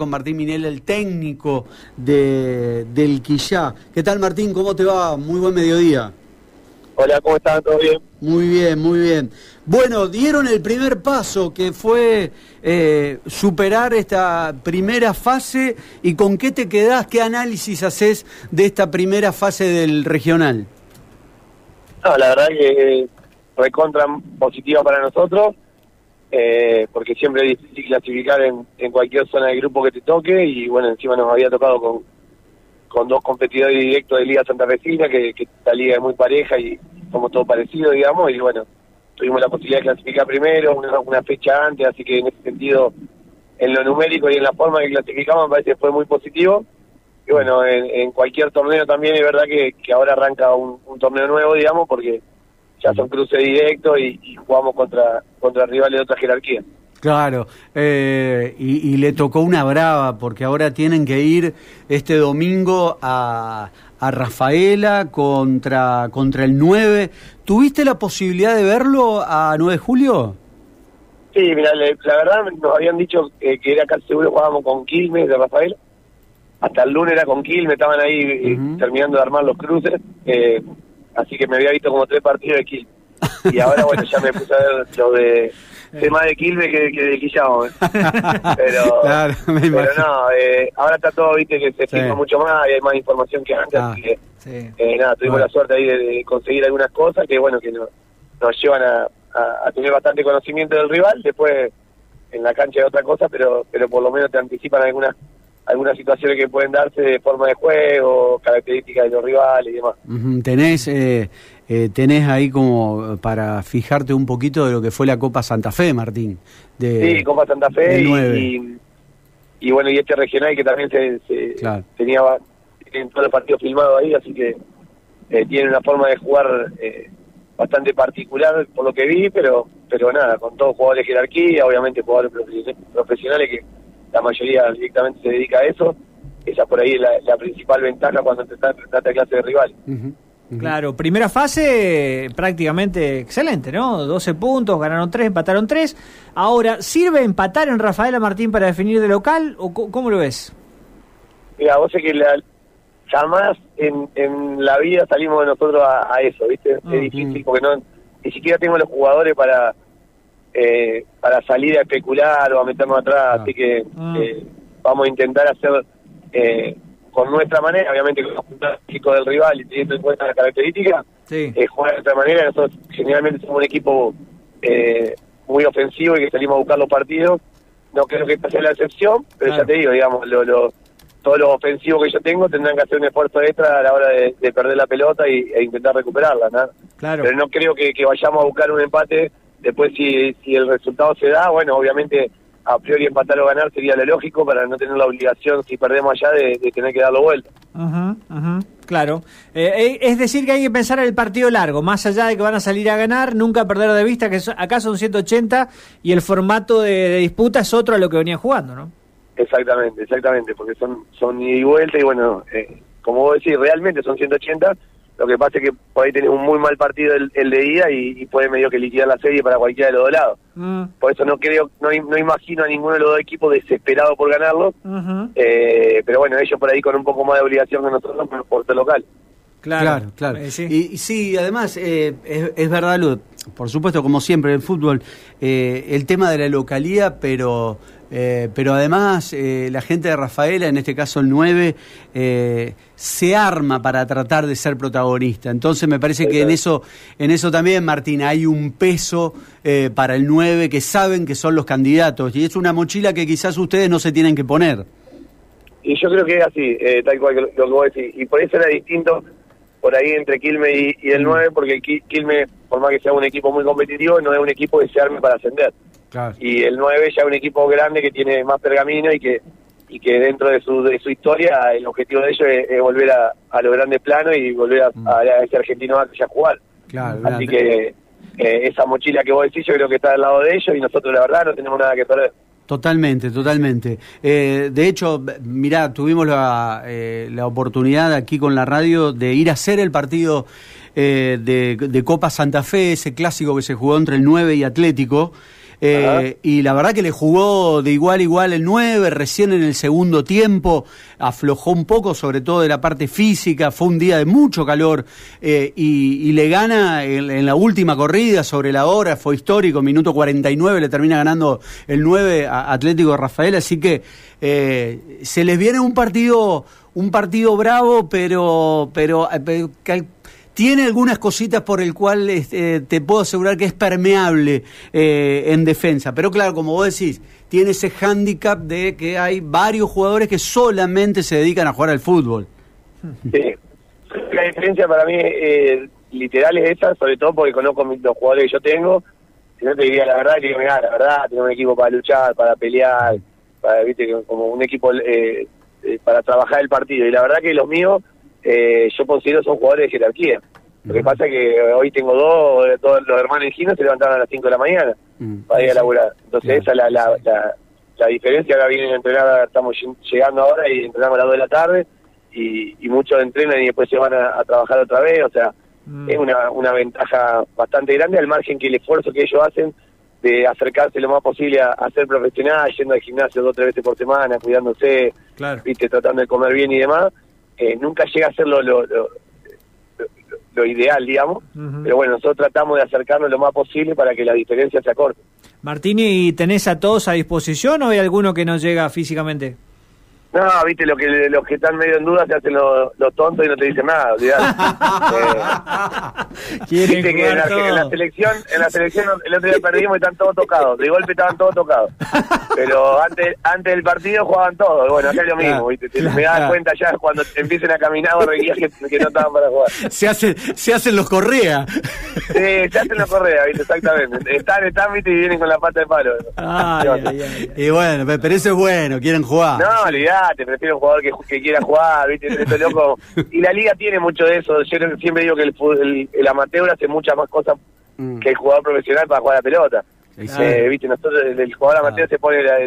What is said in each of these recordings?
con Martín Minel, el técnico de, del Quillá. ¿Qué tal Martín? ¿Cómo te va? Muy buen mediodía. Hola, ¿cómo están? ¿Todo bien? Muy bien, muy bien. Bueno, dieron el primer paso que fue eh, superar esta primera fase y con qué te quedás, qué análisis haces de esta primera fase del regional. No, la verdad que recontra positiva para nosotros eh, porque siempre es difícil clasificar en, en cualquier zona del grupo que te toque y bueno, encima nos había tocado con, con dos competidores directos de Liga Santa Fecina, que, que esta liga es muy pareja y somos todos parecidos, digamos, y bueno, tuvimos la posibilidad de clasificar primero, una, una fecha antes, así que en ese sentido, en lo numérico y en la forma que clasificamos, me parece que fue muy positivo. Y bueno, en, en cualquier torneo también es verdad que, ahora arranca un torneo nuevo, digamos, porque ya son cruces directos y, y, jugamos contra, contra rivales de otra jerarquía. Claro, eh, y, y, le tocó una brava, porque ahora tienen que ir este domingo a, a Rafaela contra, contra el 9. ¿Tuviste la posibilidad de verlo a 9 de julio? Sí, mira, le, la verdad nos habían dicho que, que era casi seguro jugábamos con Quilmes de Rafaela. Hasta el lunes era con Quilmes, estaban ahí uh -huh. terminando de armar los cruces. Eh, así que me había visto como tres partidos de Quilmes. Y ahora, bueno, ya me puse a ver lo de tema de Quilmes que, que de Quillao. ¿eh? Pero, claro, pero no, eh, ahora está todo, viste, que se sí. mucho más y hay más información que antes. Ah, así que, sí. eh, nada, tuvimos bueno. la suerte ahí de, de, conseguir algunas cosas que, bueno, que no, nos llevan a, a, a, tener bastante conocimiento del rival. Después, en la cancha de otra cosa, pero, pero por lo menos te anticipan algunas algunas situaciones que pueden darse de forma de juego, características de los rivales y demás. Uh -huh. Tenés eh, eh, tenés ahí como para fijarte un poquito de lo que fue la Copa Santa Fe, Martín. De, sí, Copa Santa Fe y, y, y, bueno, y este regional que también se, se claro. tenía en todos los partidos filmados ahí, así que eh, tiene una forma de jugar eh, bastante particular por lo que vi, pero pero nada, con todos jugadores de jerarquía, obviamente jugadores profesionales que la mayoría directamente se dedica a eso. Esa por ahí es la, la principal ventaja cuando te trata de clase de rival. Uh -huh. Claro, primera fase prácticamente excelente, ¿no? 12 puntos, ganaron 3, empataron 3. Ahora, ¿sirve empatar en Rafaela Martín para definir de local o cómo lo ves? Mira, vos sé que la, jamás en, en la vida salimos nosotros a, a eso, ¿viste? Uh -huh. Es difícil porque no ni siquiera tengo los jugadores para eh, para salir a especular o a meternos atrás, uh así que eh, vamos a intentar hacer eh, con nuestra manera, obviamente con los chicos del rival y teniendo en cuenta las características, sí. eh, jugar de otra manera. Nosotros generalmente somos un equipo eh, muy ofensivo y que salimos a buscar los partidos. No creo que esta sea la excepción, pero claro. ya te digo, digamos, lo, lo, todo lo ofensivo que yo tengo tendrán que hacer un esfuerzo extra a la hora de, de perder la pelota y, e intentar recuperarla. ¿no? Claro. Pero no creo que, que vayamos a buscar un empate. Después, si, si el resultado se da, bueno, obviamente a priori empatar o ganar sería lo lógico para no tener la obligación, si perdemos allá, de, de tener que darlo vuelta. Uh -huh, claro. Eh, eh, es decir, que hay que pensar en el partido largo, más allá de que van a salir a ganar, nunca perder de vista que acá son 180 y el formato de, de, disputa es otro a lo que venía jugando, ¿no? Exactamente, exactamente, porque son, son ida y vuelta y bueno, eh, como vos decís, realmente son 180 lo que pasa es que por ahí tenés un muy mal partido el, el de ida y, y, puede medio que liquidar la serie para cualquiera de los dos lados. Mm. Por eso no creo, no, no, imagino a ninguno de los dos equipos desesperado por ganarlo. Uh -huh. eh, pero bueno, ellos por ahí con un poco más de obligación que nosotros por, por ser local. Claro, claro. claro. Eh, sí. Y, y, sí, además, eh, es, es, verdad, Lud, por supuesto, como siempre en el fútbol, eh, el tema de la localía, pero eh, pero además eh, la gente de Rafaela, en este caso el 9, eh, se arma para tratar de ser protagonista. Entonces me parece que en eso, en eso también, Martín, hay un peso eh, para el 9 que saben que son los candidatos y es una mochila que quizás ustedes no se tienen que poner. Y yo creo que es así, eh, tal cual lo que vos decís. Y por eso era distinto por ahí entre Quilme y, y el 9, porque Quilme, por más que sea un equipo muy competitivo, no es un equipo que se arme para ascender. Claro. Y el 9 ya es un equipo grande que tiene más pergamino y que y que dentro de su de su historia el objetivo de ellos es, es volver a, a los grandes planos y volver a, mm. a, a ese argentino a jugar. Claro, Así que eh, esa mochila que vos decís yo creo que está al lado de ellos y nosotros la verdad no tenemos nada que perder. Totalmente, totalmente. Eh, de hecho, mirá, tuvimos la, eh, la oportunidad aquí con la radio de ir a hacer el partido eh, de, de Copa Santa Fe, ese clásico que se jugó entre el 9 y Atlético. Eh, y la verdad que le jugó de igual a igual el 9, recién en el segundo tiempo aflojó un poco, sobre todo de la parte física, fue un día de mucho calor eh, y, le gana en, la última corrida sobre la hora, fue histórico, minuto 49 le termina ganando el 9 a Atlético Rafael, así que eh, se les viene un partido un partido bravo, pero, pero, tiene algunas cositas por el cual este, te puedo asegurar que es permeable eh, en defensa. Pero claro, como vos decís, tiene ese hándicap de que hay varios jugadores que solamente se dedican a jugar al fútbol. Sí. La diferencia para mí eh, literal es esa, sobre todo porque conozco los jugadores que yo tengo. Si no te diría la verdad, digo, mira, la verdad, tengo un equipo para luchar, para pelear, para, viste, como un equipo eh, eh, para trabajar el partido. Y la verdad que los míos eh, yo considero son jugadores de jerarquía. Lo que pasa es que hoy tengo dos, todos los hermanos Ginos se levantaron a las 5 de la mañana para ir a laburar. Entonces esa es la, la, la, diferencia. Ahora vienen a entrenar, estamos llegando ahora y entrenamos a las 2 de la tarde y, y muchos entrenan y después se van a, trabajar otra vez. O sea, es una, una ventaja bastante grande al margen que el esfuerzo que ellos hacen de acercarse lo más posible a, ser profesional, yendo al gimnasio dos o tres veces por semana, cuidándose, viste tratando de comer bien y demás eh, nunca llega a ser lo, lo, lo, ideal, digamos, pero bueno, nosotros tratamos de acercarnos lo más posible para que la diferencia se acorte. Martini, ¿y tenés a todos a disposición o hay alguno que no llega físicamente? No, viste, lo que, los que están medio en duda se hacen los, tontos y no te dicen nada, eh, viste que en la, selección, en la selección el otro día perdimos y están todos tocados, de golpe estaban todos tocados. Pero antes antes del partido jugaban todos, bueno, acá es lo mismo, viste, me das cuenta ya cuando empiecen a caminar o que, que no estaban para jugar. Se, hace, se hacen los correa. Sí, se hacen los correa, viste, exactamente. Están, están, viste, y vienen con la pata de palo. y bueno, pero eso es bueno, quieren jugar. No, olvidate te prefiero un jugador que, quiera jugar, ¿viste? loco. Y la liga tiene mucho de eso. Yo siempre digo que el, el, amateur hace muchas más cosas mm. que el jugador profesional para jugar la pelota. Eh, ¿viste? Nosotros, el, jugador amateur se pone la,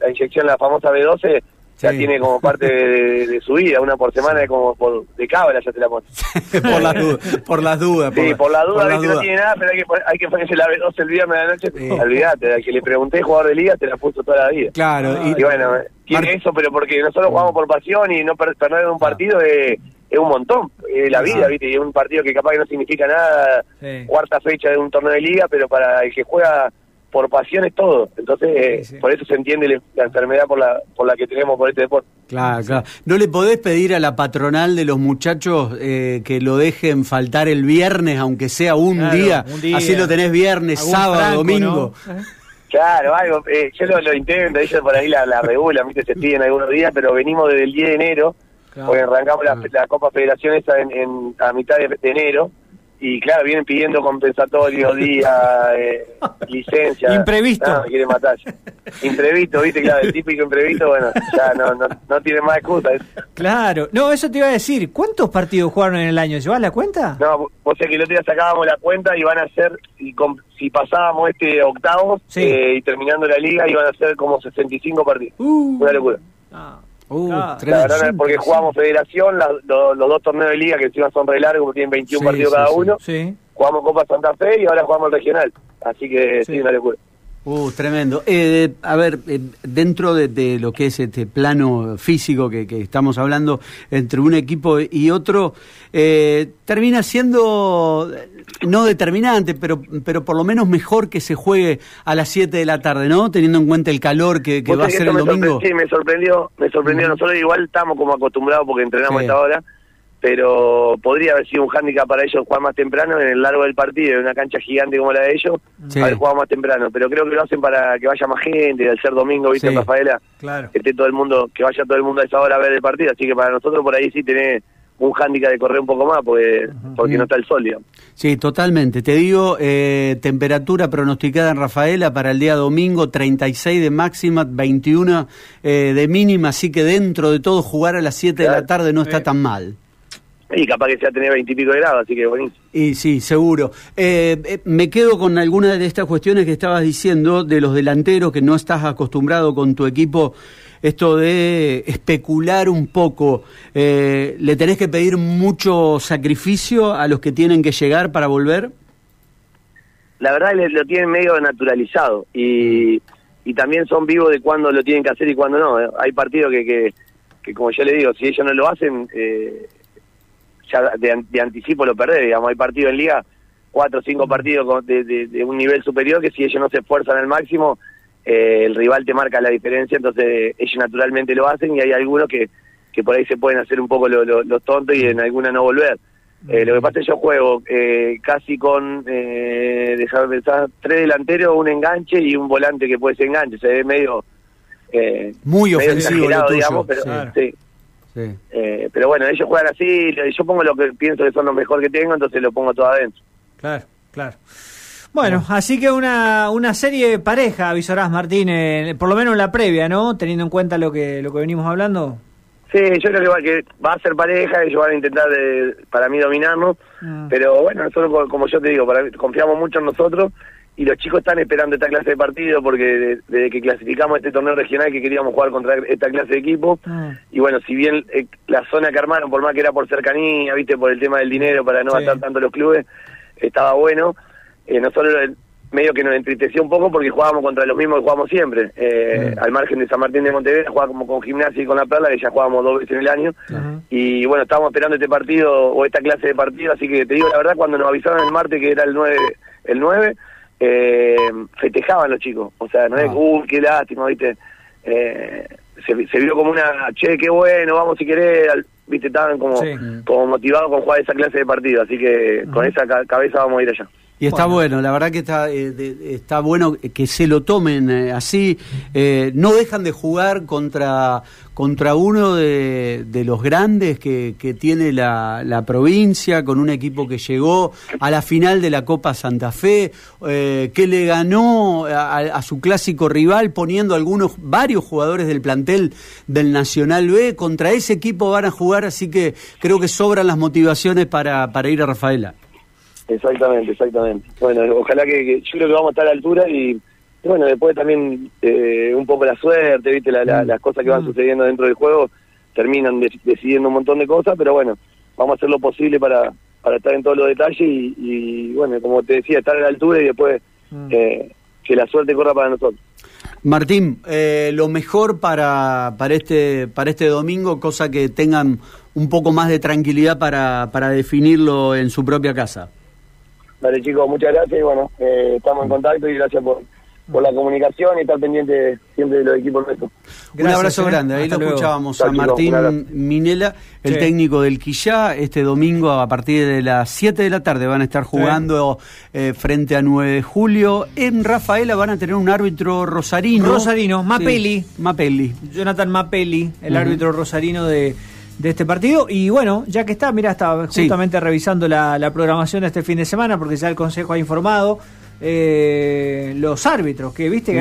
la, inyección, la famosa B12, ya tiene como parte de, su vida, una por semana de como por, de cábala ya te la pone. por, las dudas, por las dudas. Sí, por, las dudas, no tiene nada, pero hay que, hay que ponerse la B12 el viernes de la noche. Sí. Olvídate, al que le pregunté jugador de liga te la puso toda la vida. Claro. Y, bueno, tiene eso, pero porque nosotros jugamos por pasión y no perder un partido es, es un montón. Es la vida, ¿viste? Y es un partido que capaz que no significa nada, cuarta fecha de un torneo de liga, pero para el que juega por pasión es todo. Entonces, por eso se entiende la enfermedad por la, por la que tenemos por este deporte. Claro, claro. ¿No le podés pedir a la patronal de los muchachos eh, que lo dejen faltar el viernes, aunque sea un, día, Así lo tenés viernes, sábado, domingo. Claro, algo. Eh, yo lo, intento, ellos por ahí la, la regulan, ¿viste? se piden algunos días, pero venimos desde el 10 de enero, porque arrancamos la, Copa Federación esa en, a mitad de enero y claro, vienen pidiendo compensatorio, día, eh, licencia. Imprevisto. No, me quieren matar. Imprevisto, viste, claro, el típico imprevisto, bueno, ya no, no, no tiene más excusa. Claro, no, eso te iba a decir, ¿cuántos partidos jugaron en el año? ¿Llevas la cuenta? No, vos sé que el otro día sacábamos la cuenta y van a ser, si, si pasábamos este octavo eh, y terminando la liga, iban a ser como 65 partidos. Uh. Una locura. Ah. Uh, la verdad es porque jugamos federación, los dos torneos de liga que encima son re largos, tienen 21 partidos cada uno. Jugamos Copa Santa Fe y ahora jugamos el regional. Así que sí, una locura. Uh, tremendo. Eh, a ver, eh, dentro de, lo que es este plano físico que, estamos hablando entre un equipo y otro, eh, termina siendo no determinante, pero, pero por lo menos mejor que se juegue a las 7 de la tarde, ¿no? Teniendo en cuenta el calor que, va a ser el domingo. Sí, me sorprendió, me sorprendió. Nosotros igual estamos como acostumbrados porque entrenamos a esta hora pero podría haber sido un hándicap para ellos jugar más temprano en el largo del partido, en una cancha gigante como la de ellos, haber jugado más temprano, pero creo que lo hacen para que vaya más gente, al ser domingo, viste, Rafaela, que esté todo el mundo, que vaya todo el mundo a esa hora a ver el partido, así que para nosotros por ahí sí tenés un hándicap de correr un poco más porque, porque no está el sol, digamos. Sí, totalmente. Te digo, eh, temperatura pronosticada en Rafaela para el día domingo, 36 de máxima, 21 eh, de mínima, así que dentro de todo jugar a las 7 de la tarde no está tan mal. Y capaz que sea tener veintipico de grados, así que buenísimo. Y sí, seguro. Eh, eh, me quedo con algunas de estas cuestiones que estabas diciendo de los delanteros, que no estás acostumbrado con tu equipo, esto de especular un poco. Eh, ¿Le tenés que pedir mucho sacrificio a los que tienen que llegar para volver? la verdad lo tienen medio naturalizado y, y también son vivos de cuándo lo tienen que hacer y cuándo no. Hay partidos que, que, que, como yo le digo, si ellos no lo hacen, eh, ya de, anticipo lo perdés, digamos, hay partidos en liga, cuatro o cinco partidos de, de, un nivel superior que si ellos no se esfuerzan al máximo, eh, el rival te marca la diferencia, entonces ellos naturalmente lo hacen y hay algunos que, que por ahí se pueden hacer un poco los lo, tontos y en alguna no volver. Eh, lo que pasa es que yo juego eh, casi con, eh, déjame pensar, tres delanteros, un enganche y un volante que puede ser enganche. Se ve medio... Eh, Muy ofensivo, digamos, pero, sí. Eh, pero bueno, ellos juegan así, yo pongo lo que pienso que son lo mejor que tengo, entonces lo pongo todo adentro. Claro, claro. Bueno, así que una, una serie pareja, avisarás Martín, por lo menos en la previa, ¿no? Teniendo en cuenta lo que, lo que venimos hablando. Sí, yo creo que va, que va a ser pareja, ellos van a intentar, de, para mí, dominarnos, ah. pero bueno, nosotros, como yo te digo, para, confiamos mucho en nosotros y los chicos están esperando esta clase de partido porque desde que clasificamos este torneo regional que queríamos jugar contra esta clase de equipo ah. y bueno, si bien eh, la zona que armaron, por más que era por cercanía, viste, por el tema del dinero, para no gastar tanto los clubes, estaba bueno, eh, nosotros medio que nos entristeció un poco porque jugábamos contra los mismos que jugamos siempre. Eh, al margen de San Martín de Montevideo, jugábamos con Gimnasia y con La Perla, que ya jugábamos dos veces en el año. Y bueno, estábamos esperando este partido o esta clase de partido, así que te digo la verdad, cuando nos avisaron el martes que era el 9, el 9 eh, festejaban los chicos. O sea, no es, ah. uh, qué lástima, ¿viste? Eh, se, se, vio como una, che, qué bueno, vamos si querés, ¿viste? Estaban como, como motivados con jugar esa clase de partido, así que con esa cabeza vamos a ir allá. Y está bueno. la verdad que está, eh, está bueno que se lo tomen eh, así. Eh, no dejan de jugar contra, contra uno de, los grandes que, que tiene la, la, provincia, con un equipo que llegó a la final de la Copa Santa Fe, que le ganó a, a, su clásico rival poniendo algunos, varios jugadores del plantel del Nacional B. Contra ese equipo van a jugar, así que creo que sobran las motivaciones para, para ir a Rafaela. Exactamente, exactamente. Bueno, ojalá que, yo creo que vamos a estar a la altura y, bueno, después también eh, un poco la suerte, viste, mm. las cosas que van mm. sucediendo dentro del juego terminan decidiendo un montón de cosas, pero bueno, vamos a hacer lo posible para, para estar en todos los detalles y, bueno, como te decía, estar a la altura y después mm. eh, que la suerte corra para nosotros. Martín, eh, lo mejor para, para, este, para este domingo, cosa que tengan un poco más de tranquilidad para, para definirlo en su propia casa. Vale, chicos, muchas gracias y bueno, eh, estamos en contacto y gracias por, por la comunicación y estar pendiente siempre de los equipos nuestros. Un abrazo ¿eh? grande, ahí lo escuchábamos a Martín Minela, el técnico del Quillá, este domingo a partir de las 7 de la tarde van a estar jugando eh, frente a 9 de julio. En Rafaela van a tener un árbitro rosarino. Rosarino, Mapelli. Mapelli. Jonathan Mapelli, el árbitro rosarino de de este partido. Y bueno, ya que está, mira, estaba justamente revisando la, la, programación este fin de semana, porque ya el Consejo ha informado eh, los árbitros, que viste que